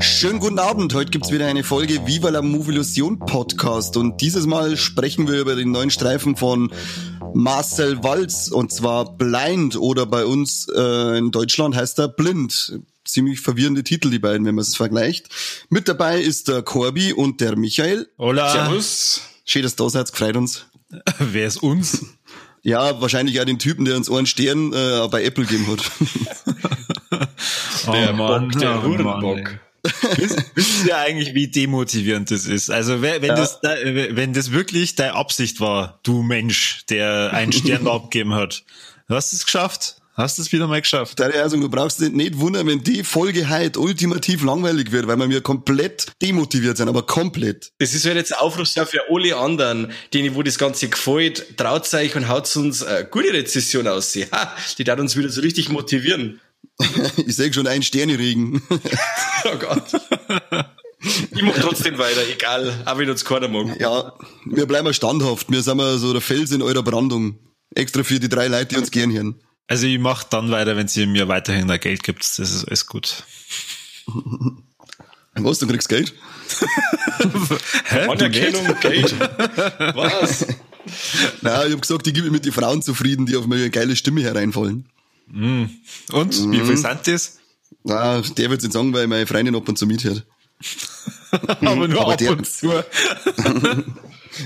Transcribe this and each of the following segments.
Schönen guten Abend. Heute gibt's wieder eine Folge Viva la Movilusion Podcast. Und dieses Mal sprechen wir über den neuen Streifen von Marcel Walz und zwar Blind oder bei uns äh, in Deutschland heißt er Blind. Ziemlich verwirrende Titel, die beiden, wenn man es vergleicht. Mit dabei ist der Corby und der Michael. Hola. Servus. Schön, dass du da seid, gefreut uns. Wer ist uns? Ja, wahrscheinlich auch den Typen, der uns einen Stern äh, bei Apple gegeben hat. der oh Mann, Bock, der Hurenbock. Wisst ihr eigentlich, wie demotivierend das ist? Also wenn, Ja. das wenn das wirklich deine Absicht war, du Mensch, der einen Stern abgegeben hat, du hast es geschafft. Hast es wieder mal geschafft. Da also, du brauchst dich nicht wundern, wenn die Folge heute ultimativ langweilig wird, weil wir mir komplett demotiviert sind, aber komplett. Das ist halt jetzt ein Aufruf für alle anderen, denen, wo das Ganze gefällt, traut euch und haut uns eine gute Rezession aus. Ha, die darf uns wieder so richtig motivieren. Ich sehe schon einen Sterniregen. Oh Gott. Ich mach trotzdem weiter, egal, auch wenn uns keiner mag. Ja, wir bleiben mal standhaft. Wir sind mal so der Fels in eurer Brandung. Extra für die drei Leute, die uns gern hören. Also ich mach dann weiter, wenn ihr mir weiterhin da Geld gibt. Das ist alles gut. Was, du kriegst Geld? Hä? Anerkennung, Geld. Was? Nein, ich hab gesagt, ich gebe mich mit den Frauen zufrieden, die auf meine geile Stimme hereinfallen. Und? Wie viel sind das? Na, der wird's nicht sagen, weil meine Freundin ab und zu mithört. Aber nur Aber ab der- und zu.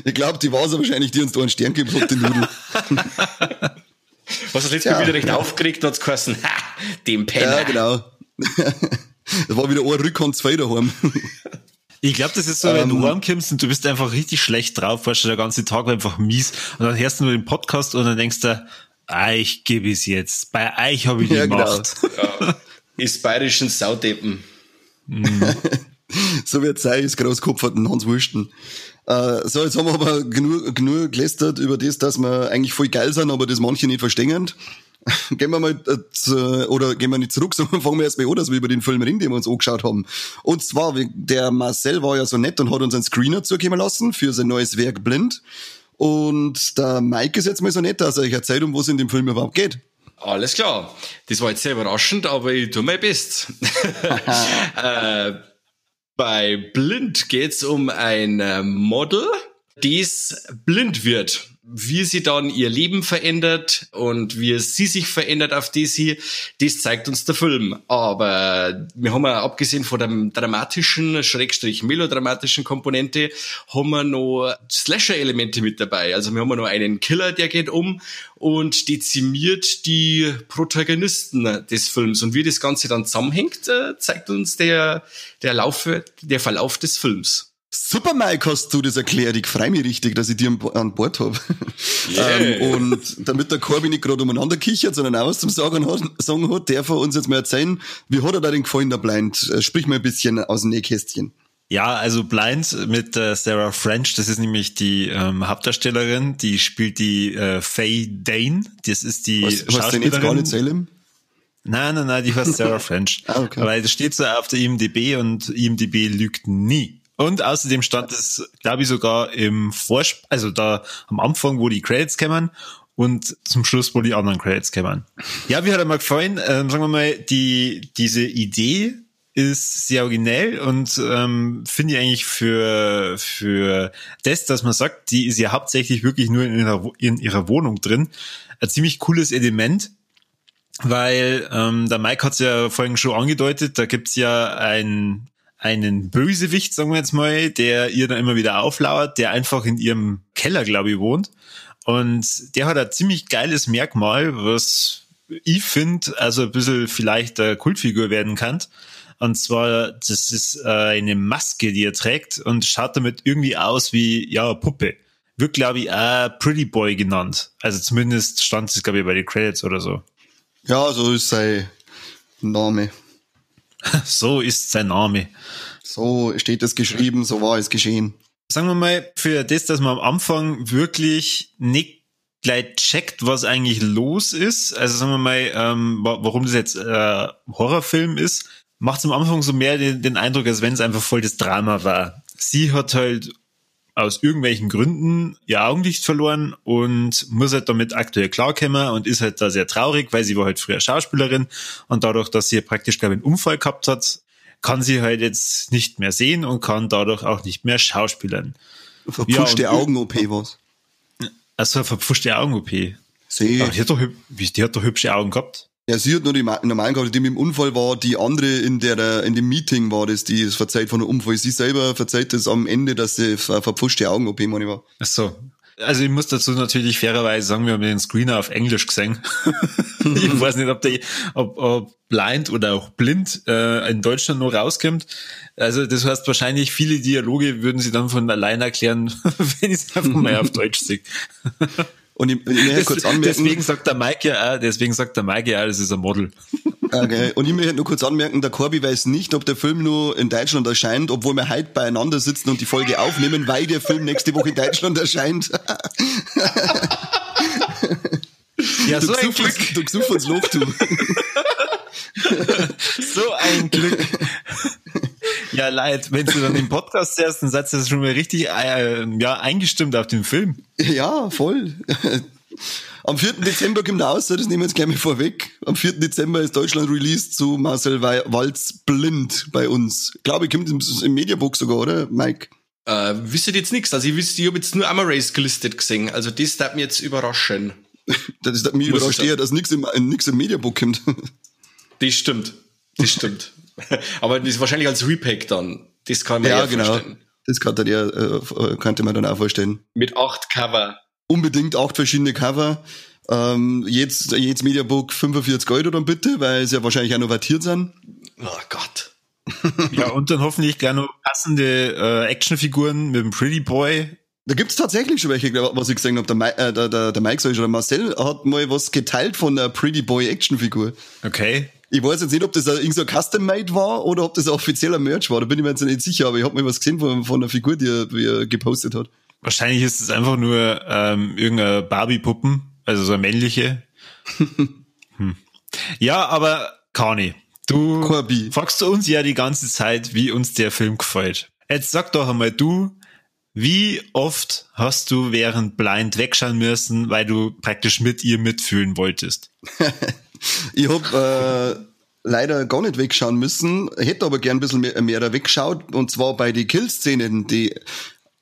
Ich glaube, die war's wahrscheinlich, die uns da einen Stern gegeben hat, die Nudel. Was hat letztes Ja. Mal wieder recht aufgeregt, da hat's geheißen, ha, dem Penner. Ja, genau. Das war wieder ein Rückhand zwei daheim. Ich glaube, das ist so, wenn Ähm. du heimkommst und du bist einfach richtig schlecht drauf, weißt du, der ganze Tag war einfach mies und dann hörst du nur den Podcast und dann denkst du, euch gebe ich's jetzt. Bei euch habe ich die Ja, genau. Macht. Ist bayerischen Saudeppen. So wird's sein, ist Großkopf hat den Hans Wursten. Äh, so, jetzt haben wir aber genug, genug gelästert über das, dass wir eigentlich voll geil sind, aber das manche nicht verstehen. Gehen wir mal, äh, zu, oder gehen wir nicht zurück, sondern fangen wir erst mal an, dass wir über den Film reden, den wir uns angeschaut haben. Und zwar, der Marcel war ja so nett und hat uns einen Screener zukommen lassen für sein neues Werk Blind. Und der Mike ist jetzt mal so nett, dass er euch erzählt, um was es in dem Film überhaupt geht. Alles klar. Das war jetzt sehr überraschend, aber ich tu mein Bestes. äh, bei Blind geht's um ein äh, Model, das blind wird. Wie sie dann ihr Leben verändert und wie sie sich verändert auf sie, das zeigt uns der Film. Aber wir haben ja abgesehen von der dramatischen, schrägstrich melodramatischen Komponente, haben wir noch Slasher-Elemente mit dabei. Also wir haben noch einen Killer, der geht um und dezimiert die Protagonisten des Films. Und wie das Ganze dann zusammenhängt, äh, zeigt uns der, der Lauf, der Verlauf des Films. Super, Mike, hast du das erklärt. Ich freue mich richtig, dass ich dir an Bo- an Bord hab. Yeah. ähm, und damit der Corby nicht gerade umeinander kichert, sondern auch was zum Sagen hat, sagen hat, darf er uns jetzt mal erzählen, wie hat er da den gefallen, der Blind? Äh, Sprich mal ein bisschen aus dem Nähkästchen. Ja, also Blind mit äh, Sarah French, das ist nämlich die ähm, Hauptdarstellerin, die spielt die äh, Faye Dane, das ist die Was, was denn jetzt gar nicht Salem? Nein, nein, nein, die heißt Sarah French. Ah, okay. Weil das steht so auf der IMDb und IMDb lügt nie. Und außerdem stand es, glaube ich, sogar im Vorsp also da am Anfang, wo die Credits kämen und zum Schluss, wo die anderen Credits kämen. Ja, wie hat er mir gefallen? Ähm, sagen wir mal, die, diese Idee ist sehr originell und ähm, finde ich eigentlich für, für das, dass man sagt, die ist ja hauptsächlich wirklich nur in ihrer, in ihrer Wohnung drin, ein ziemlich cooles Element, weil ähm, der Mike hat es ja vorhin schon angedeutet, da gibt's ja ein, einen Bösewicht, sagen wir jetzt mal, der ihr dann immer wieder auflauert, der einfach in ihrem Keller, glaube ich, wohnt. Und der hat ein ziemlich geiles Merkmal, was ich finde, also ein bisschen vielleicht eine Kultfigur werden kann. Und zwar, das ist äh, eine Maske, die er trägt und schaut damit irgendwie aus wie, ja, Puppe. Wird, glaube ich, auch Pretty Boy genannt. Also zumindest stand es, glaube ich, bei den Credits oder so. Ja, so ist sein Name. So ist sein Name. So steht es geschrieben, so war es geschehen. Sagen wir mal, für das, dass man am Anfang wirklich nicht gleich checkt, was eigentlich los ist, also sagen wir mal, ähm, warum das jetzt äh, Horrorfilm ist, macht am Anfang so mehr den, den Eindruck, als wenn es einfach voll das Drama war. Sie hat halt aus irgendwelchen Gründen ihr Augenlicht verloren und muss halt damit aktuell klarkommen und ist halt da sehr traurig, weil sie war halt früher Schauspielerin und dadurch, dass sie praktisch, glaube ich, einen Unfall gehabt hat, kann sie halt jetzt nicht mehr sehen und kann dadurch auch nicht mehr schauspielern. Verpfuschte ja, Augen-OP was. Also verpfuschte Augen-OP. Sie. die, hat doch, die hat doch hübsche Augen gehabt. Ja, sie hat nur die normalen gehabt, die mit dem Unfall war, die andere in der, in dem Meeting war das, die es verzeiht von dem Unfall. Sie selber verzeiht das am Ende, dass sie verpfuschte Augen-OP meine war. Ach so. Also ich muss dazu natürlich fairerweise sagen, wir haben den Screener auf Englisch gesehen. ich weiß nicht, ob der, ob, ob blind oder auch blind äh, in Deutschland noch rauskommt. Also das heißt wahrscheinlich viele Dialoge würden sie dann von allein erklären, wenn ich es einfach mal auf Deutsch sehe. Und ich, ich möchte kurz anmerken. Deswegen sagt der Mike ja auch, deswegen sagt der Mike ja, das ist ein Model. Okay. Und ich möchte nur kurz anmerken, der Corby weiß nicht, ob der Film nur in Deutschland erscheint, obwohl wir heute beieinander sitzen und die Folge aufnehmen, weil der Film nächste Woche in Deutschland erscheint. Ja, so ein Glück. Uns, du gesucht uns Lob, du. so ein Glück. Ja, leid, wenn du dann im Podcast hörst, dann seid ihr schon mal richtig äh, ja, eingestimmt auf den Film. Ja, voll. Am 4. Dezember kommt er aus, das nehmen wir jetzt gleich mal vorweg. Am 4. Dezember ist Deutschland released zu Marcel Walz blind bei uns. Ich glaube, ich kommt im, im Mediabook sogar, oder, Mike? Äh, wisst ihr jetzt nichts? Also ich wüsste, ich habe jetzt nur Race gelistet gesehen. Also das darf mich jetzt überraschen. das ist mich überrascht eher, dass nichts im, nix im Mediabook kommt. Das stimmt. Das stimmt. Aber das ist wahrscheinlich als Repack dann. Das kann man ja, ja genau. vorstellen. Das kann dann ja, äh, könnte man dann auch vorstellen. Mit acht Cover. Unbedingt acht verschiedene Cover. Ähm, jetzt, jetzt Mediabook 45 Euro dann bitte, weil sie ja wahrscheinlich auch noch wartiert sind. Oh Gott. ja, und dann hoffentlich gleich noch passende äh, Actionfiguren mit dem Pretty Boy. Da gibt's tatsächlich schon welche, was ich gesehen habe. Der, äh, der, der, der Mike, sag ich, oder Marcel hat mal was geteilt von der Pretty Boy Actionfigur. Okay. Ich weiß jetzt nicht, ob das irgend so ein Custom-Made war oder ob das ein offizieller Merch war. Da bin ich mir jetzt nicht sicher, aber ich habe mal was gesehen von, von einer Figur, die er, die er gepostet hat. Wahrscheinlich ist es einfach nur ähm, irgendeine Barbie-Puppen, also so eine männliche. hm. Ja, aber Kani, du Corby. fragst du uns ja die ganze Zeit, wie uns der Film gefällt. Jetzt sag doch einmal du, wie oft hast du während Blind wegschauen müssen, weil du praktisch mit ihr mitfühlen wolltest? ich hab äh, leider gar nicht wegschauen müssen, hätte aber gern ein bisschen mehr, mehr weggeschaut, und zwar bei den Kill-Szenen, die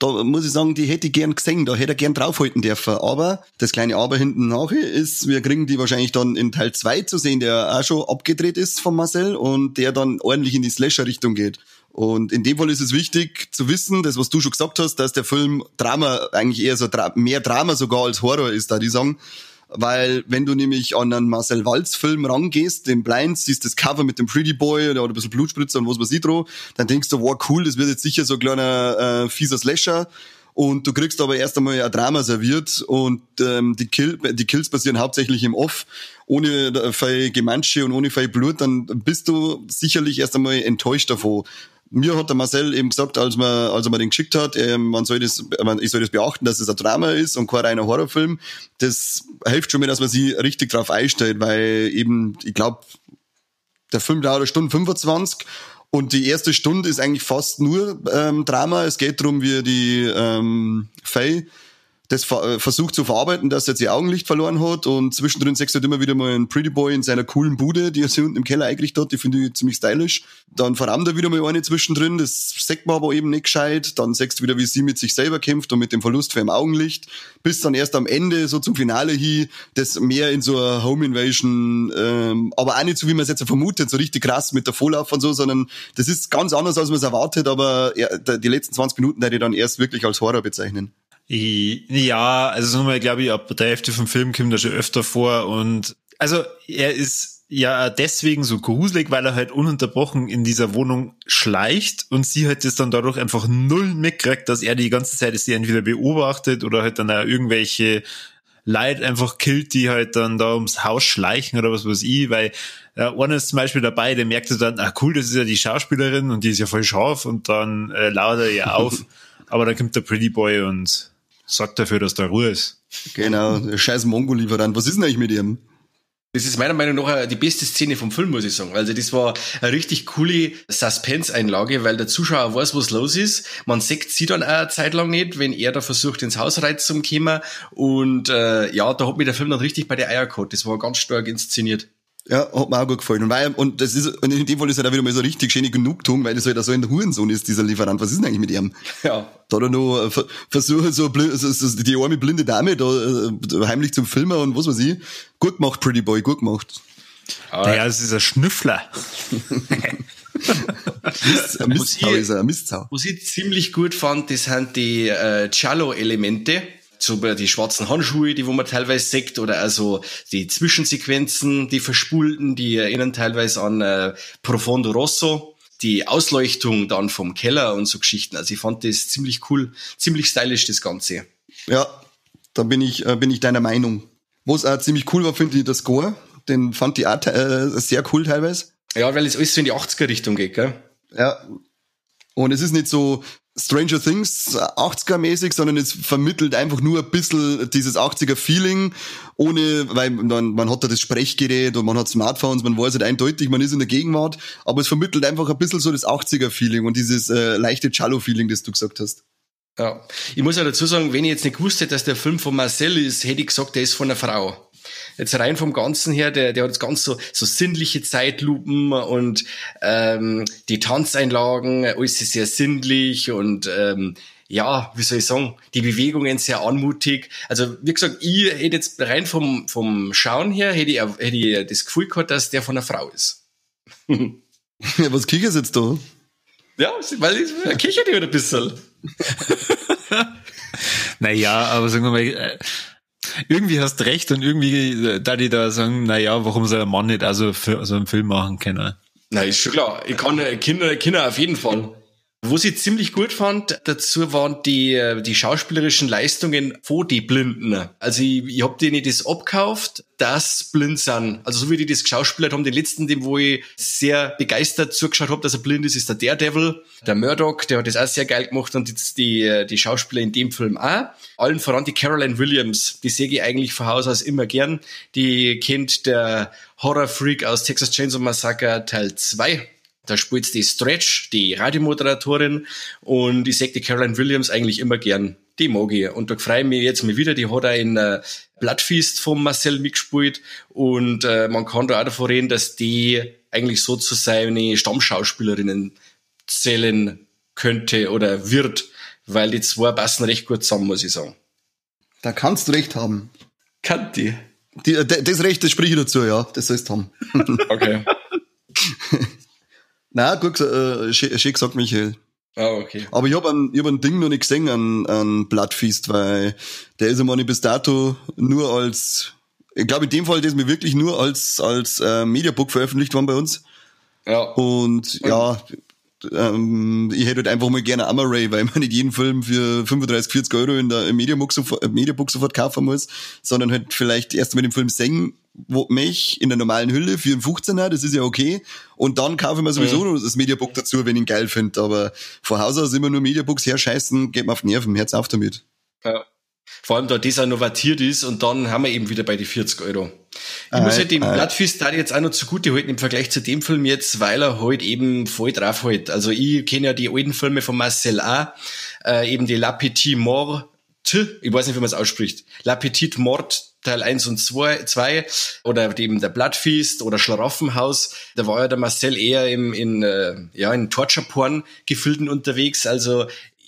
da muss ich sagen, die hätte ich gern gesehen, da hätte er gern draufhalten dürfen. Aber das kleine Aber hinten nachher ist, wir kriegen die wahrscheinlich dann in Teil 2 zu sehen, der auch schon abgedreht ist von Marcel und der dann ordentlich in die Slasher-Richtung geht. Und in dem Fall ist es wichtig zu wissen, das was du schon gesagt hast, dass der Film Drama eigentlich eher so mehr Drama sogar als Horror ist, da die sagen. Weil wenn du nämlich an einen Marcel Walz Film rangehst, den Blinds, siehst das Cover mit dem Pretty Boy oder, ein bisschen Blutspritzer und was weiß ich drauf, dann denkst du, wow, cool, das wird jetzt sicher so ein kleiner äh, fieser Slasher. Und du kriegst aber erst einmal ein Drama serviert und ähm, die, Kill, die Kills passieren hauptsächlich im Off, ohne äh, viel Gemansche und ohne viel Blut, dann bist du sicherlich erst einmal enttäuscht davon mir hat der Marcel eben gesagt, als man, als mir den geschickt hat, äh, man soll das, man, ich soll das beachten, dass es ein Drama ist und kein reiner Horrorfilm. Das hilft schon mir, dass man sich richtig drauf einstellt, weil eben, ich glaube, der Film dauert eine Stunde 25 und die erste Stunde ist eigentlich fast nur ähm, Drama. Es geht darum, wie die ähm, Faye das äh, versucht zu verarbeiten, dass er jetzt ihr Augenlicht verloren hat und zwischendrin sechst du halt immer wieder mal einen Pretty Boy in seiner coolen Bude, die er sich unten im Keller eingerichtet hat, die finde ich ziemlich stylisch. Dann verrammt er wieder mal eine zwischendrin, das sagt man aber eben nicht gescheit. Dann sechst du wieder, wie sie mit sich selber kämpft und mit dem Verlust für im Augenlicht, bis dann erst am Ende, so zum Finale hin, das mehr in so einer Home Invasion, ähm, aber auch nicht so, wie man es jetzt vermutet, so richtig krass mit der Vorlauf und so, sondern das ist ganz anders, als man es erwartet, aber die letzten 20 Minuten hätte ich dann erst wirklich als Horror bezeichnen. Ja, also wir, glaube ich, ab der Hälfte vom Film kommt er schon öfter vor und also er ist ja deswegen so gruselig, weil er halt ununterbrochen in dieser Wohnung schleicht und sie halt das dann dadurch einfach null mitkriegt, dass er die ganze Zeit sie entweder beobachtet oder halt dann auch irgendwelche Leid einfach killt, die halt dann da ums Haus schleichen oder was weiß ich, weil äh, einer ist zum Beispiel dabei, der merkt dann, ah cool, das ist ja die Schauspielerin und die ist ja voll scharf und dann äh, lauert er ihr auf, aber dann kommt der Pretty Boy und sorgt dafür, dass da Ruhe ist. Genau, der scheiß Mongo-Lieferant. Was ist denn eigentlich mit ihm? Das ist meiner Meinung nach die beste Szene vom Film, muss ich sagen. Also das war eine richtig coole Suspense-Einlage, weil der Zuschauer weiß, was los ist. Man sieht sie dann auch eine Zeit lang nicht, wenn er da versucht, ins Haus rein zu kommen. Und äh, ja, da hat mir der Film dann richtig bei der Eier gehabt. Das war ganz stark inszeniert. Ja, hat mir auch gut gefallen. Und, weil, und das ist, und in dem Fall ist er da wieder mal so richtig schöne Genugtuung, weil das halt so ein Hurensohn ist, dieser Lieferant. Was ist denn eigentlich mit ihm? Ja. Da hat er noch äh, versucht, so, so, so die arme blinde Dame da äh, heimlich zum Filmen und was weiß ich. Gut gemacht, Pretty Boy, gut gemacht. Aber naja, es ist ein Schnüffler. Mist, ein Mistsau ist er, ein Mistsau. Was ich ziemlich gut fand, das sind die äh, Cello-Elemente so die schwarzen Handschuhe, die wo man teilweise sieht, oder also die Zwischensequenzen, die verspulten, die erinnern teilweise an äh, Profondo Rosso, die Ausleuchtung dann vom Keller und so Geschichten. Also ich fand das ziemlich cool, ziemlich stylisch das Ganze. Ja, da bin ich, äh, bin ich deiner Meinung. Was auch ziemlich cool war, finde ich, der Score. Den fand ich auch äh, sehr cool teilweise. Ja, weil es alles so in die 80er Richtung geht, gell? Ja. Und es ist nicht so, Stranger Things 80er-mäßig, sondern es vermittelt einfach nur ein bisschen dieses 80er-Feeling, ohne, weil man, man hat da das Sprechgerät und man hat Smartphones, man weiß halt eindeutig, man ist in der Gegenwart, aber es vermittelt einfach ein bisschen so das 80er-Feeling und dieses äh, leichte Cello-Feeling, das du gesagt hast. Ja, ich muss ja dazu sagen, wenn ich jetzt nicht gewusst hätte, dass der Film von Marcel ist, hätte ich gesagt, der ist von einer Frau jetzt rein vom Ganzen her, der, der hat jetzt ganz so, so sinnliche Zeitlupen und ähm, die Tanzeinlagen, alles ist sehr sinnlich und ähm, ja, wie soll ich sagen, die Bewegungen sehr anmutig. Also wie gesagt, ich hätte jetzt rein vom, vom Schauen her, hätte ich, hätte ich das Gefühl gehabt, dass der von einer Frau ist. ja, was kicherst jetzt da? Ja, weil ich kichert ja ein bisschen. naja, aber sagen wir mal, äh, irgendwie hast recht und irgendwie äh, da die da sagen, na ja, warum soll ein Mann nicht also so einen Film machen können? Na, ist schon klar. Ich kann äh, Kinder, Kinder auf jeden Fall. Was ich ziemlich gut fand dazu waren die, äh, die schauspielerischen Leistungen vor die Blinden. Also ich, ich hab denen das abkauft, dass blind sind. Also so wie die das geschauspielert haben, den letzten, dem wo ich sehr begeistert zugeschaut habe, dass er blind ist, ist der Daredevil. Der Murdoch, der hat das auch sehr geil gemacht und jetzt die, die Schauspieler in dem Film auch. Allen voran die Caroline Williams, die sehe ich eigentlich von Haus aus immer gern. Die kennt der Horror-Freak aus Texas Chainsaw Massacre Teil 2 da spielt die Stretch, die Radiomoderatorin, und ich sag die Caroline Williams eigentlich immer gern. Die mag ich. Und da freue ich mich jetzt mal wieder. Die hat auch in äh, Bloodfeast von Marcel mitgespielt. Und äh, man kann da auch davon reden, dass die eigentlich so zu seine Stammschauspielerinnen zählen könnte oder wird, weil die zwei passen recht gut zusammen, muss ich sagen. Da kannst du recht haben. Kann die? die äh, das Recht, das sprich ich dazu, ja. Das sollst du haben. okay. Na, gut, äh, schön gesagt, Michael. Ah, okay. Aber ich habe ein, ich hab ein Ding noch nicht gesehen an, an Bloodfeast, weil der ist einmal bis dato nur als, ich glaube in dem Fall, der ist mir wirklich nur als, als äh, Mediabook veröffentlicht worden bei uns. Ja. Und ja, ähm, ich hätte halt einfach mal gerne Amaray, weil man nicht jeden Film für 35, 40 Euro in der Mediabook sofort, im Mediabook sofort kaufen muss, sondern halt vielleicht erst mit dem Film singen wo mich in der normalen Hülle für einen 15er, das ist ja okay. Und dann kaufe ich mir sowieso ja. das Mediabook dazu, wenn ich ihn geil finde. Aber von Haus aus immer nur Mediabooks herscheißen, geht mir auf die Nerven, Herz auf damit. Ja. Vor allem, da das auch novatiert ist und dann haben wir eben wieder bei die 40 Euro. Ich äh, muss halt dem äh. Bloodfist da jetzt auch noch zugute halten im Vergleich zu dem Film jetzt, weil er halt eben voll drauf halt. Also ich kenne ja die alten Filme von Marcel A., äh, eben die La Petite Mort, ich weiß nicht, wie man es ausspricht, La Petite Mort Teil 1 und 2, 2 oder eben der Bloodfeast oder Schlaraffenhaus, da war ja der Marcel eher im, in, äh, ja, in Torture-Porn-Gefilden unterwegs. Also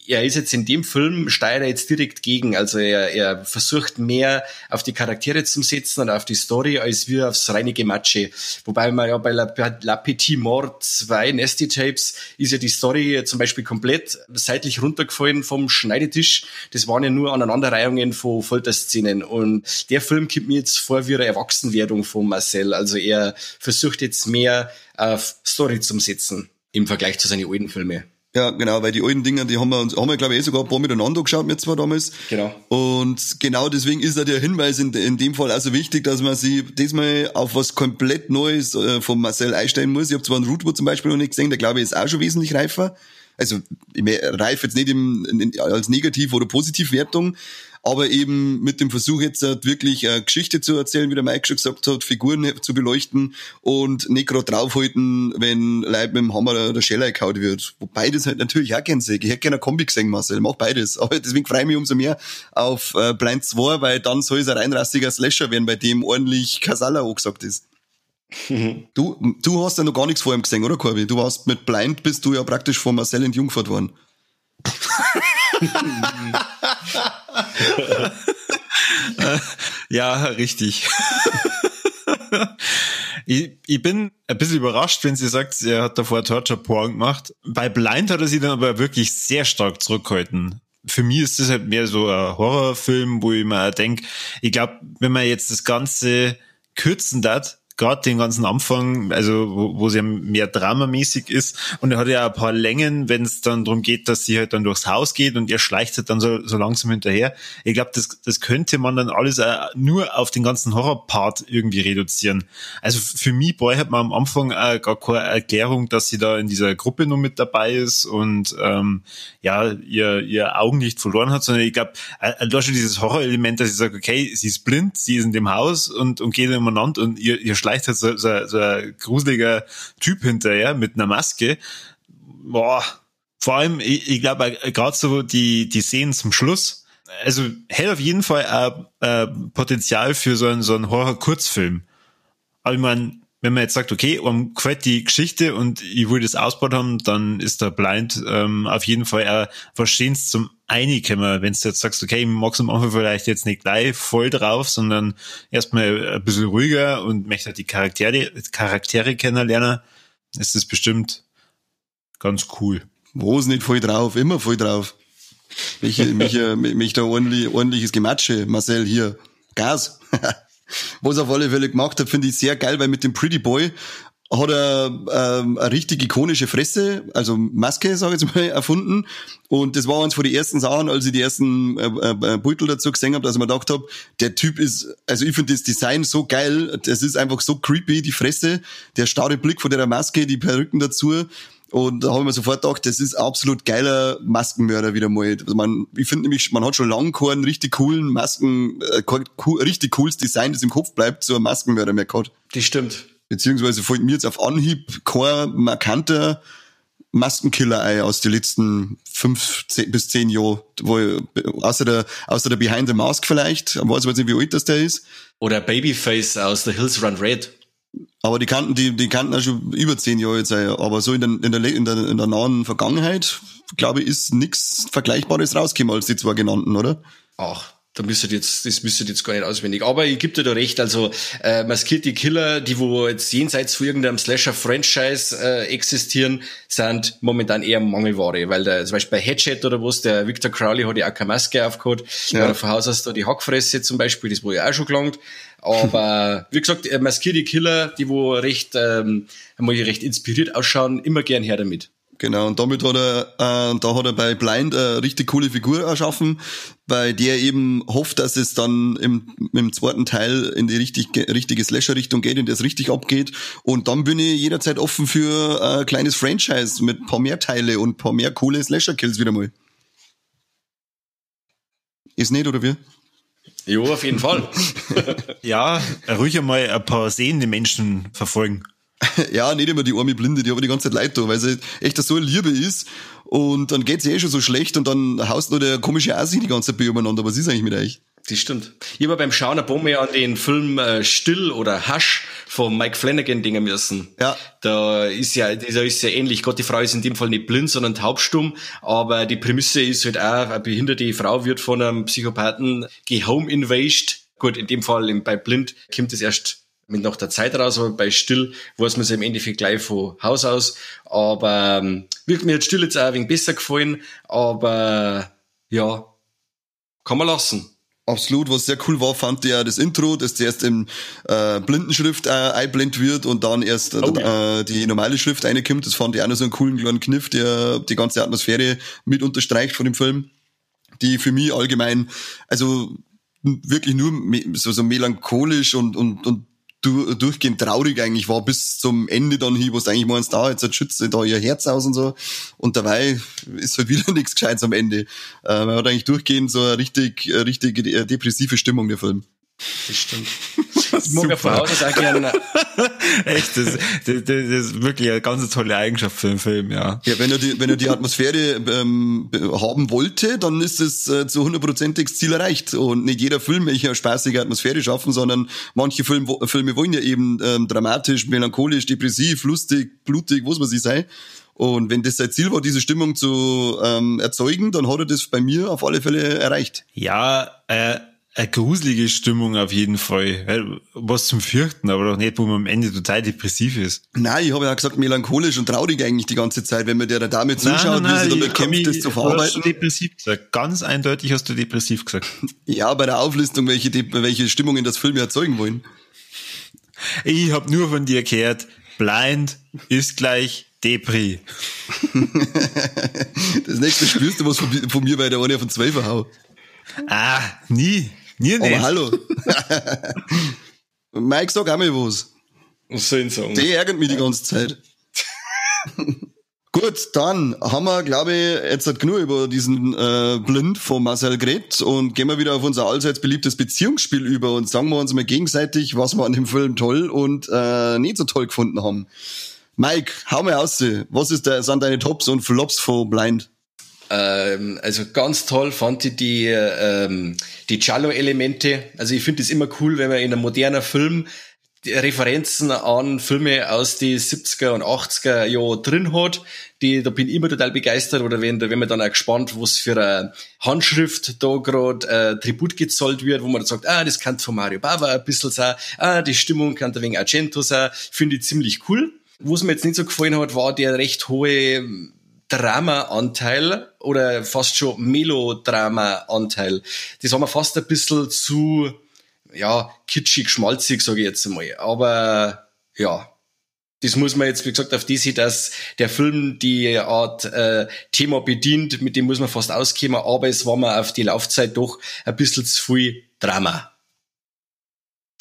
er ist jetzt in dem Film, steuert er jetzt direkt gegen. Also er, er versucht mehr auf die Charaktere zu setzen und auf die Story, als wir aufs reine Gematsche. Wobei man ja bei La, La Petite Mort 2 Nasty Tapes ist ja die Story zum Beispiel komplett seitlich runtergefallen vom Schneidetisch. Das waren ja nur Aneinanderreihungen von Folterszenen. Und der Film kommt mir jetzt vor wie eine Erwachsenwerdung von Marcel. Also er versucht jetzt mehr auf Story zu setzen im Vergleich zu seinen alten Filmen. Ja, genau, weil die alten Dinger, die haben wir uns, haben wir, glaube ich, eh sogar ein paar miteinander geschaut, wir zwar damals. Genau. Und genau deswegen ist da der Hinweis in, in dem Fall also wichtig, dass man sich diesmal auf was komplett Neues äh, von Marcel einstellen muss. Ich habe zwar einen Rootwood zum Beispiel noch nicht gesehen, der glaube ich ist auch schon wesentlich reifer. Also, ich reif jetzt nicht im, in, als Negativ- oder Positivwertung, aber eben mit dem Versuch jetzt halt wirklich eine Geschichte zu erzählen, wie der Mike schon gesagt hat, Figuren zu beleuchten und nicht gerade draufhalten, wenn Leute mit dem Hammer oder Scheller gehauen wird. Wobei das halt natürlich auch gern sehe. Ich hätte gerne eine Kombi gesehen, Marcel. Ich mach beides. Aber deswegen freue ich mich umso mehr auf äh, Blind 2, weil dann soll es ein reinrassiger Slasher werden, bei dem ordentlich Kasala angesagt ist. du, du hast ja noch gar nichts vor ihm gesehen, oder Corby? Du warst mit Blind, bist du ja praktisch von Marcel entjungfert worden. ja, richtig. ich, ich bin ein bisschen überrascht, wenn sie sagt, er hat davor Torture Porn gemacht. Bei Blind hat er sie dann aber wirklich sehr stark zurückgehalten. Für mich ist das halt mehr so ein Horrorfilm, wo ich mir denke, ich glaube, wenn man jetzt das Ganze kürzen darf, gerade den ganzen Anfang, also wo, wo ja mehr dramamäßig ist und er hat ja ein paar Längen, wenn es dann darum geht, dass sie halt dann durchs Haus geht und er schleicht halt dann so, so langsam hinterher. Ich glaube, das, das könnte man dann alles nur auf den ganzen Horror-Part irgendwie reduzieren. Also für mich boy, hat man am Anfang auch gar keine Erklärung, dass sie da in dieser Gruppe nur mit dabei ist und ähm, ja, ihr, ihr Augenlicht verloren hat, sondern ich glaube, äh, da schon dieses Horror-Element, dass sie sagt, okay, sie ist blind, sie ist in dem Haus und, und geht umeinander und ihr, ihr schleicht halt so, so, so ein gruseliger Typ hinterher mit einer Maske. Boah, vor allem, ich, ich glaube, gerade so die, die Szenen zum Schluss, also hätte auf jeden Fall ein, ein Potenzial für so einen, so einen Horror-Kurzfilm. Aber ich meine, wenn man jetzt sagt, okay, um gefällt die Geschichte und ich will das ausbaut haben, dann ist der Blind ähm, auf jeden Fall auch wahrscheinlich zum Einkommen, wenn du jetzt sagst, okay, ich mag's am Anfang vielleicht jetzt nicht gleich voll drauf, sondern erstmal ein bisschen ruhiger und möchte halt die Charaktere, Charaktere kennenlernen, ist das bestimmt ganz cool. Wo ist nicht voll drauf? Immer voll drauf. Mich, mich, mich, mich da ordentlich, ordentliches Gematsche, Marcel, hier. Gas. Was er auf alle Fälle gemacht hat, finde ich sehr geil, weil mit dem Pretty Boy hat er ähm, eine richtig ikonische Fresse, also Maske, sage ich jetzt mal, erfunden. Und das war eins von den ersten Sachen, als ich die ersten äh, äh, Beutel dazu gesehen habe, dass ich mir gedacht habe, der Typ ist, also ich finde das Design so geil, das ist einfach so creepy, die Fresse, der starre Blick von der Maske, die Perücken dazu. Und da habe ich mir sofort gedacht, das ist absolut geiler Maskenmörder wieder mal. Also man, ich finde nämlich, man hat schon lange keinen richtig coolen Masken, äh, cool, richtig cooles Design, das im Kopf bleibt, so ein Maskenmörder mehr gehabt. Das stimmt. Beziehungsweise fällt mir jetzt auf Anhieb kein markanter Maskenkiller ein aus den letzten fünf zehn, bis zehn Jahren, wo ich, außer der außer der Behind the Mask vielleicht, ich weiß ich nicht, wie alt das der ist. Oder Babyface aus The Hills Run Red. Aber die kannten, die, die kannten auch schon über zehn Jahre jetzt sein. Aber so in der, in der, in der, in der nahen Vergangenheit, glaube ich, ist nichts Vergleichbares rausgekommen als die zwei genannten, oder? Ach, da müsstet jetzt, das müsstet jetzt gar nicht auswendig. Aber ich gebe dir da recht, also äh, maskierte Killer, die wo jetzt jenseits von irgendeinem Slasher-Franchise äh, existieren, sind momentan eher Mangelware, weil der, zum Beispiel bei Headshot oder was, der Victor Crowley hat ja auch keine Maske aufgehabt, ja. weil er von Haus aus da die Hackfresse zum Beispiel, das war ja auch schon gelangt. Aber wie gesagt, äh, maskierte Killer, die wo recht, ähm, einmal recht inspiriert ausschauen, immer gern her damit. Genau, und damit hat er, äh, da hat er bei Blind eine richtig coole Figur erschaffen, bei der eben hofft, dass es dann im, im zweiten Teil in die richtig, richtige Slasher-Richtung geht, in der es richtig abgeht. Und dann bin ich jederzeit offen für ein kleines Franchise mit ein paar mehr Teile und ein paar mehr coole Slasher-Kills wieder mal. Ist nicht, oder wie? Jo, auf jeden Fall. ja, ruhig einmal ein paar sehende Menschen verfolgen. ja, nicht immer die arme Blinde, die aber die ganze Zeit leid da, weil sie echt so eine Liebe ist. Und dann geht's eh schon so schlecht und dann haust nur der komische Asi die ganze Zeit umeinander. Was ist eigentlich mit euch? Das stimmt. Ich habe beim Schauen ein paar Mal an den Film äh, Still oder Hush von Mike Flanagan denken müssen. Ja. Da ist ja, da ist ja ähnlich. Gott, die Frau ist in dem Fall nicht blind, sondern taubstumm. Aber die Prämisse ist halt auch, eine behinderte Frau wird von einem Psychopathen gehome invaged. Gut, in dem Fall bei blind kommt es erst mit noch der Zeit raus, aber bei Still weiß man es im Endeffekt gleich von Haus aus. Aber ähm, mir hat Still jetzt auch ein wenig besser gefallen, aber ja, kann man lassen. Absolut, was sehr cool war, fand ich ja das Intro, das zuerst in äh, Blindenschrift äh, einblendet wird und dann erst äh, oh, ja. äh, die normale Schrift reinkommt. Das fand ich auch noch so einen coolen kleinen Kniff, der die ganze Atmosphäre mit unterstreicht von dem Film. Die für mich allgemein, also wirklich nur so, so melancholisch und, und, und du, durchgehend traurig eigentlich war, bis zum Ende dann hin, wo es eigentlich meinst, da, jetzt schützt da ihr Herz aus und so. Und dabei ist halt wieder nichts Gescheites am Ende. Äh, man hat eigentlich durchgehend so eine richtig, richtig depressive Stimmung, der Film. Das stimmt. Ich mag ja von Haus auch gerne. Echt, das, das, das ist wirklich eine ganz tolle Eigenschaft für einen Film, ja. Ja, wenn er die, wenn er die Atmosphäre ähm, haben wollte, dann ist es äh, zu hundertprozentig Ziel erreicht. Und nicht jeder Film möchte eine spaßige Atmosphäre schaffen, sondern manche Film, Filme wollen ja eben ähm, dramatisch, melancholisch, depressiv, lustig, blutig, was man sie sei. Und wenn das sein Ziel war, diese Stimmung zu ähm, erzeugen, dann hat er das bei mir auf alle Fälle erreicht. Ja, äh, eine gruselige Stimmung auf jeden Fall. Was zum Fürchten, aber doch nicht, wo man am Ende total depressiv ist. Nein, ich habe ja gesagt, melancholisch und traurig eigentlich die ganze Zeit, wenn man der Dame zuschaut, nein, nein, wie sie damit kämpft, das zu verarbeiten. Hast du depressiv gesagt. Ganz eindeutig hast du depressiv gesagt. ja, bei der Auflistung, welche, welche Stimmungen das Film erzeugen wollen. Ich habe nur von dir gehört, blind ist gleich Depri. das nächste spürst du was von, von mir bei der eine von 12 hau. Ah, nie. Nie nicht. Aber hallo. Mike, sag auch mal was. Was soll ich sagen? Die ärgert mich die ganze Zeit. Gut, dann haben wir, glaube ich, jetzt hat genug über diesen äh, Blind von Marcel Gret und gehen wir wieder auf unser allseits beliebtes Beziehungsspiel über und sagen wir uns mal gegenseitig, was wir an dem Film toll und äh, nicht so toll gefunden haben. Mike, hau mal aus. Was ist der, sind deine Tops und Flops von Blind? Ähm, also ganz toll fand ich die, ähm, die Cello-Elemente. Also ich finde es immer cool, wenn man in einem modernen Film Referenzen an Filme aus die 70er und 80er Jahr drin hat. Die, da bin ich immer total begeistert. Oder wenn, wenn man dann auch gespannt, was für eine Handschrift da gerade äh, Tribut gezollt wird, wo man dann sagt, ah, das kann von Mario Bava ein bisschen sein, ah, die Stimmung kann wenig Argento sein, finde ich ziemlich cool. Was mir jetzt nicht so gefallen hat, war der recht hohe Drama-Anteil oder fast schon Melodrama-Anteil. Das haben wir fast ein bisschen zu, ja, kitschig, schmalzig, sage ich jetzt einmal. Aber, ja, das muss man jetzt, wie gesagt, auf die Sicht, dass der Film die Art äh, Thema bedient, mit dem muss man fast auskommen, aber es war mir auf die Laufzeit doch ein bisschen zu viel Drama.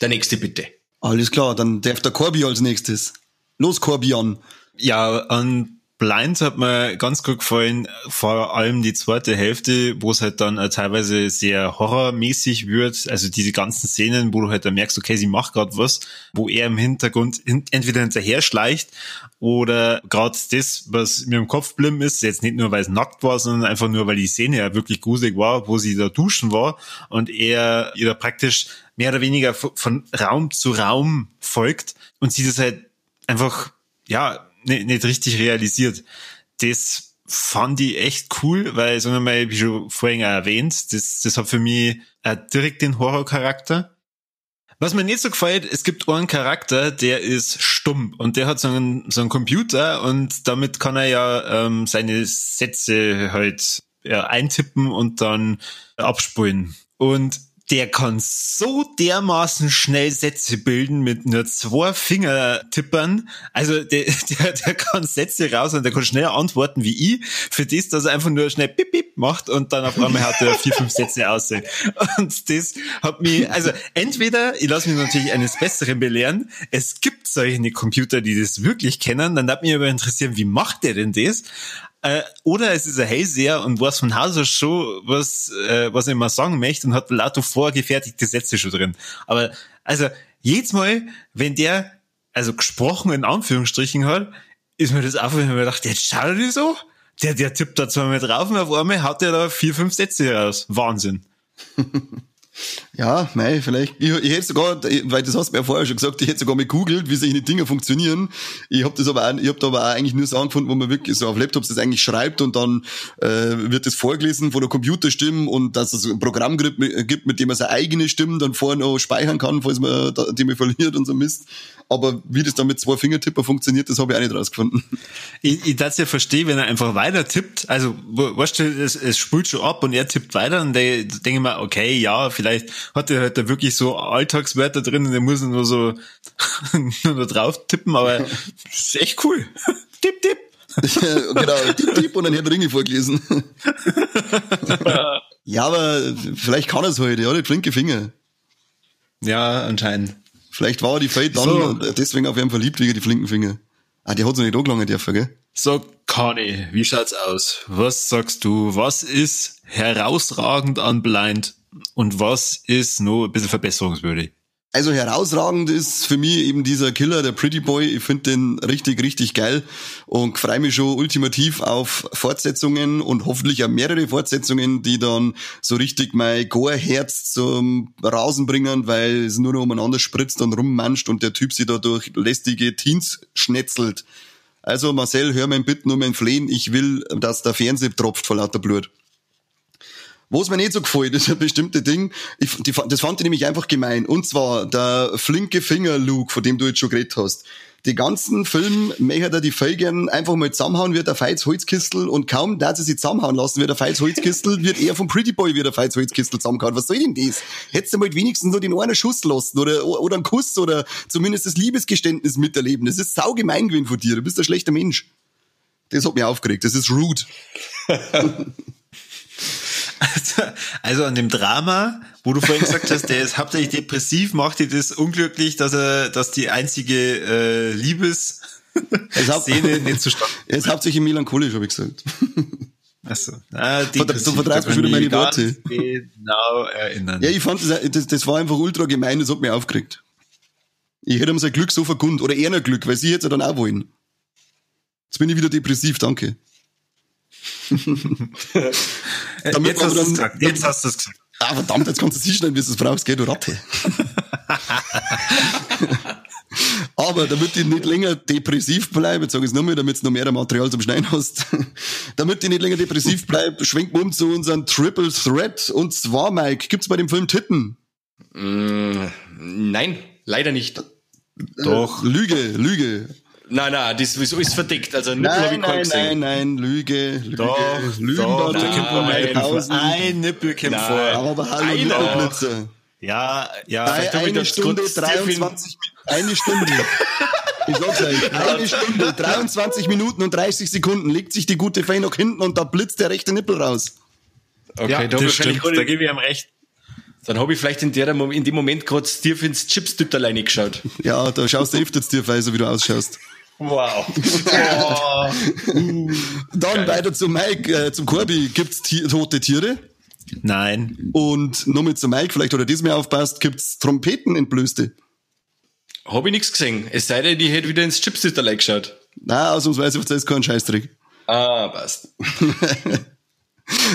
Der nächste bitte. Alles klar, dann darf der Corby als nächstes. Los, Corbian. Ja, an Blinds hat mir ganz gut gefallen, vor allem die zweite Hälfte, wo es halt dann teilweise sehr horrormäßig wird. Also diese ganzen Szenen, wo du halt dann merkst, okay, sie macht gerade was, wo er im Hintergrund entweder hinterher schleicht oder gerade das, was mir im Kopf blieben ist, jetzt nicht nur, weil es nackt war, sondern einfach nur, weil die Szene ja wirklich gruselig war, wo sie da duschen war und er ihr da praktisch mehr oder weniger von Raum zu Raum folgt und sie das halt einfach, ja, nicht, nicht richtig realisiert. Das fand ich echt cool, weil, sagen wir mal, wie schon vorhin erwähnt, das, das hat für mich direkt den Horrorcharakter. Was mir nicht so gefällt, es gibt einen Charakter, der ist stumm und der hat so einen, so einen Computer und damit kann er ja ähm, seine Sätze halt ja, eintippen und dann abspulen. Und der kann so dermaßen schnell Sätze bilden mit nur zwei Fingertippern. Also der, der, der kann Sätze raus und der kann schneller antworten wie ich. Für das, dass er einfach nur schnell bip bip macht und dann auf einmal hat er vier, fünf Sätze aussehen. Und das hat mich, also entweder, ich lasse mich natürlich eines Besseren belehren, es gibt solche Computer, die das wirklich kennen, dann darf mich aber interessieren, wie macht der denn das? Äh, oder es ist ein Hellseher und weiß von Haus aus schon, was, äh, was er mal sagen möchte und hat lauter vorgefertigte Sätze schon drin. Aber, also, jedes Mal, wenn der, also gesprochen in Anführungsstrichen hat, ist mir das einfach, wenn man gedacht, jetzt schaut er so? Der, der tippt da zweimal drauf und auf einmal hat er da vier, fünf Sätze raus. Wahnsinn. Ja, mei, vielleicht. Ich, ich hätte sogar, weil das hast du mir ja vorher schon gesagt, ich hätte sogar mal googelt, wie solche Dinge funktionieren. Ich habe das aber auch, ich habe da aber auch eigentlich nur Sachen gefunden, wo man wirklich so auf Laptops das eigentlich schreibt und dann äh, wird das vorgelesen von der Computerstimme und dass es ein Programm gibt, mit dem man seine eigene Stimme dann vorher noch speichern kann, falls man die man verliert und so Mist. Aber wie das dann mit zwei Fingertipper funktioniert, das habe ich auch nicht rausgefunden. Ich, ich das ja verstehe, wenn er einfach weiter tippt. Also, weißt du, es, es spult schon ab und er tippt weiter und der denke ich mir, okay, ja, vielleicht hat er halt da wirklich so Alltagswörter drin und er muss nur so nur da drauf tippen, aber ist echt cool. tipp, tipp. genau, tipp, tipp und dann hat Ringe vorgelesen. ja, aber vielleicht kann er es heute, ja, die flinke Finger. Ja, anscheinend. Vielleicht war die Fate dann So. deswegen auf ihn verliebt wegen die flinken Finger. Ah, die hat so nicht angelangen dürfen, gell? So, Conny, wie schaut's aus? Was sagst du? Was ist herausragend an Blind und was ist nur ein bisschen verbesserungswürdig? Also herausragend ist für mich eben dieser Killer, der Pretty Boy. Ich finde den richtig, richtig geil und freue mich schon ultimativ auf Fortsetzungen und hoffentlich auch mehrere Fortsetzungen, die dann so richtig mein Gore-Herz zum Rasen bringen, weil es nur noch umeinander spritzt und rummanscht und der Typ sich da durch lästige Teens schnetzelt. Also Marcel, hör mein Bitten und mein Flehen. Ich will, dass der Fernseher tropft vor lauter Blut. Was mir nicht so gefällt, ist ein bestimmte Ding. Ich, die, das fand ich nämlich einfach gemein. Und zwar der flinke Finger-Luke, von dem du jetzt schon geredet hast. Die ganzen Film möchte er die Felgen einfach mal zusammenhauen, wird der Feiz Holzkistel und kaum, da sie sich zusammenhauen lassen, wird der Feiz Holzkistel, wird er vom Pretty Boy wieder Feiz Holzkistel zusammengehauen. Was soll denn das? Hättest du mal wenigstens nur den einen Schuss lassen oder, oder einen Kuss oder zumindest das Liebesgeständnis miterleben. Das ist saugemein gewesen von dir. Du bist ein schlechter Mensch. Das hat mich aufgeregt. Das ist rude. Also, also an dem Drama, wo du vorhin gesagt hast, der ist hauptsächlich depressiv, macht dir das unglücklich, dass er, dass die einzige äh, Liebes Szene nicht zustande. Er ist hauptsächlich melancholisch, habe ich gesagt. Achso. Ah, du vertreibst kann wieder ich meine mich Worte. Genau erinnern. Ja, ich fand das, das, das war einfach ultra gemein, das hat mich aufgeregt. Ich hätte ihm sein Glück so verkund, oder eher ein Glück, weil sie jetzt ja dann auch wollen. Jetzt bin ich wieder depressiv, danke. Äh, damit jetzt, hast du's dann- gesagt. jetzt hast du es gesagt. Ah, verdammt, jetzt kannst du sie schneiden, wie du es brauchst, gell, du Ratte. Aber damit ich nicht länger depressiv bleibe, jetzt sage ich es nochmal, damit du noch mehr Material zum Schneiden hast, damit ich nicht länger depressiv bleibe, schwenken wir um zu unserem Triple Threat. Und zwar, Mike, gibt's bei dem Film Titten? Mm, nein, leider nicht. Doch. Lüge, Lüge. Nein, nein, das ist ist verdeckt. Also Nippel habe Nein, ich keinen nein, gesehen. nein, nein, Lüge, Lüge. Doch, Lügen doch, da kommt. Ein Nippel kommt Nein. vor. Aber hallo, Einer. Nippelblitzer. Ja, ja. Ich eine Stunde, kurz sehr viel- 23, eine Stunde. Ich sag's euch, eine Stunde, 23 Minuten und 30 Sekunden legt sich die gute Fee nach hinten und da blitzt der rechte Nippel raus. Okay, ja, da das stimmt. Da gebe ich ihm recht. Dann habe ich vielleicht in, der, in dem Moment gerade Steve ins Chips-Tütterlein geschaut. Ja, da schaust du öfters dir so wie du ausschaust. Wow. Dann weiter zu Mike, äh, zum Corby gibt's Tier, tote Tiere. Nein. Und nochmal zu Mike, vielleicht hat er das mehr aufpasst, gibt's Trompetenentblößte. Habe ich nichts gesehen. Es sei denn, ich hätte wieder ins Chips-Tütterlein geschaut. Na, ausnahmsweise ist das kein Scheißtrick. Ah, passt.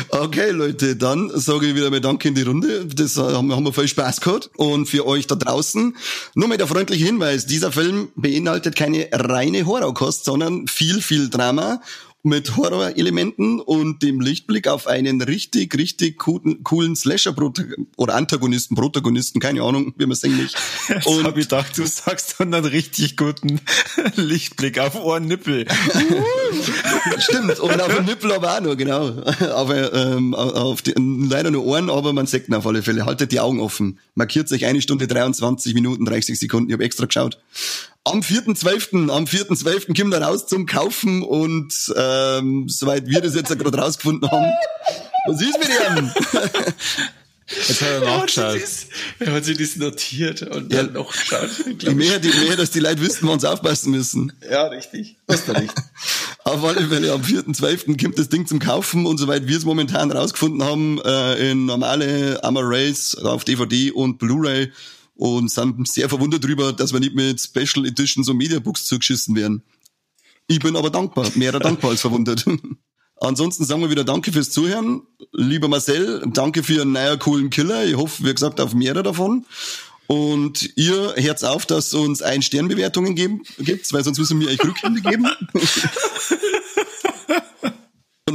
Okay, Leute, dann sage ich wieder mal Danke in die Runde. Das äh, haben, haben wir viel Spaß gehabt. Und für euch da draußen nur mal der freundliche Hinweis. Dieser Film beinhaltet keine reine Horrorkost, sondern viel, viel Drama mit Horrorelementen und dem Lichtblick auf einen richtig, richtig coolen, coolen Slasher oder Antagonisten, Protagonisten, keine Ahnung, wie man es eigentlich. Und hab ich gedacht, du sagst dann einen richtig guten Lichtblick auf Ohrnippel. Stimmt, und auf dem Nippel aber auch noch, genau. Aber ähm, auf die, leider nur Ohren, aber man sagt ihn auf alle Fälle. Haltet die Augen offen. Markiert sich eine Stunde 23 Minuten 30 Sekunden. Ich habe extra geschaut. Am 4.12., am 4.12. kommt er raus zum Kaufen und ähm, soweit wir das jetzt gerade rausgefunden haben. Was ist mit ihm? Jetzt hat er hat, sich nachgeschaut. das, er hat sich das notiert und Ja. dann noch geschaut. Ich möchte, ich möchte, dass die Leute wissen, wann sie aufpassen müssen. Ja, richtig. Hast du recht. Auf alle Fälle am 4.12. kommt das Ding zum Kaufen und soweit wir es momentan rausgefunden haben, äh, in normale Race auf DVD und Blu-ray und sind sehr verwundert drüber, dass wir nicht mit Special Editions und Mediabooks zugeschissen werden. Ich bin aber dankbar, mehr dankbar als verwundert. Ansonsten sagen wir wieder Danke fürs Zuhören. Lieber Marcel, danke für einen neuen coolen Killer. Ich hoffe, wie gesagt, auf mehrere davon. Und ihr hört auf, dass uns ein Sternbewertungen geben, gibt, weil sonst müssen wir euch Rückhände geben.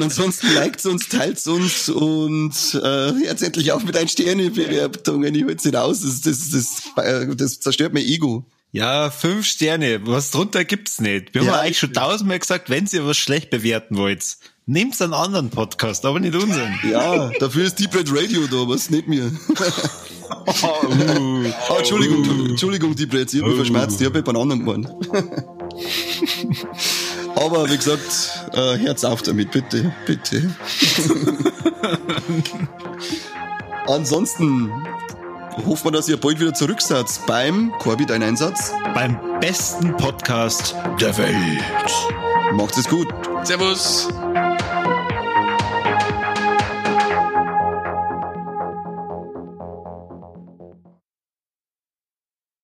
Ansonsten liked uns, teilt uns und äh, jetzt endlich auf mit ein Sternebewertungen. Ich hol's nicht aus. Das, das, das, äh, das zerstört mein Ego. Ja, fünf Sterne. Was drunter gibt's nicht. Wir Ja, haben eigentlich schon tausendmal gesagt, wenn ihr was schlecht bewerten wollt, nehmt einen anderen Podcast, aber nicht unseren. Ja, dafür ist Deep Red Radio da, was nicht mir. uh, Oh, Entschuldigung, Entschuldigung, Deep Red, ich hab mich verschmerzt, ich hab bei einem anderen gemeint. Aber wie gesagt, äh, Herz auf damit, bitte, bitte. Ansonsten hoffen wir, dass ihr bald wieder zurück seid beim Corby, dein Einsatz. Beim besten Podcast der Welt. Macht es gut. Servus.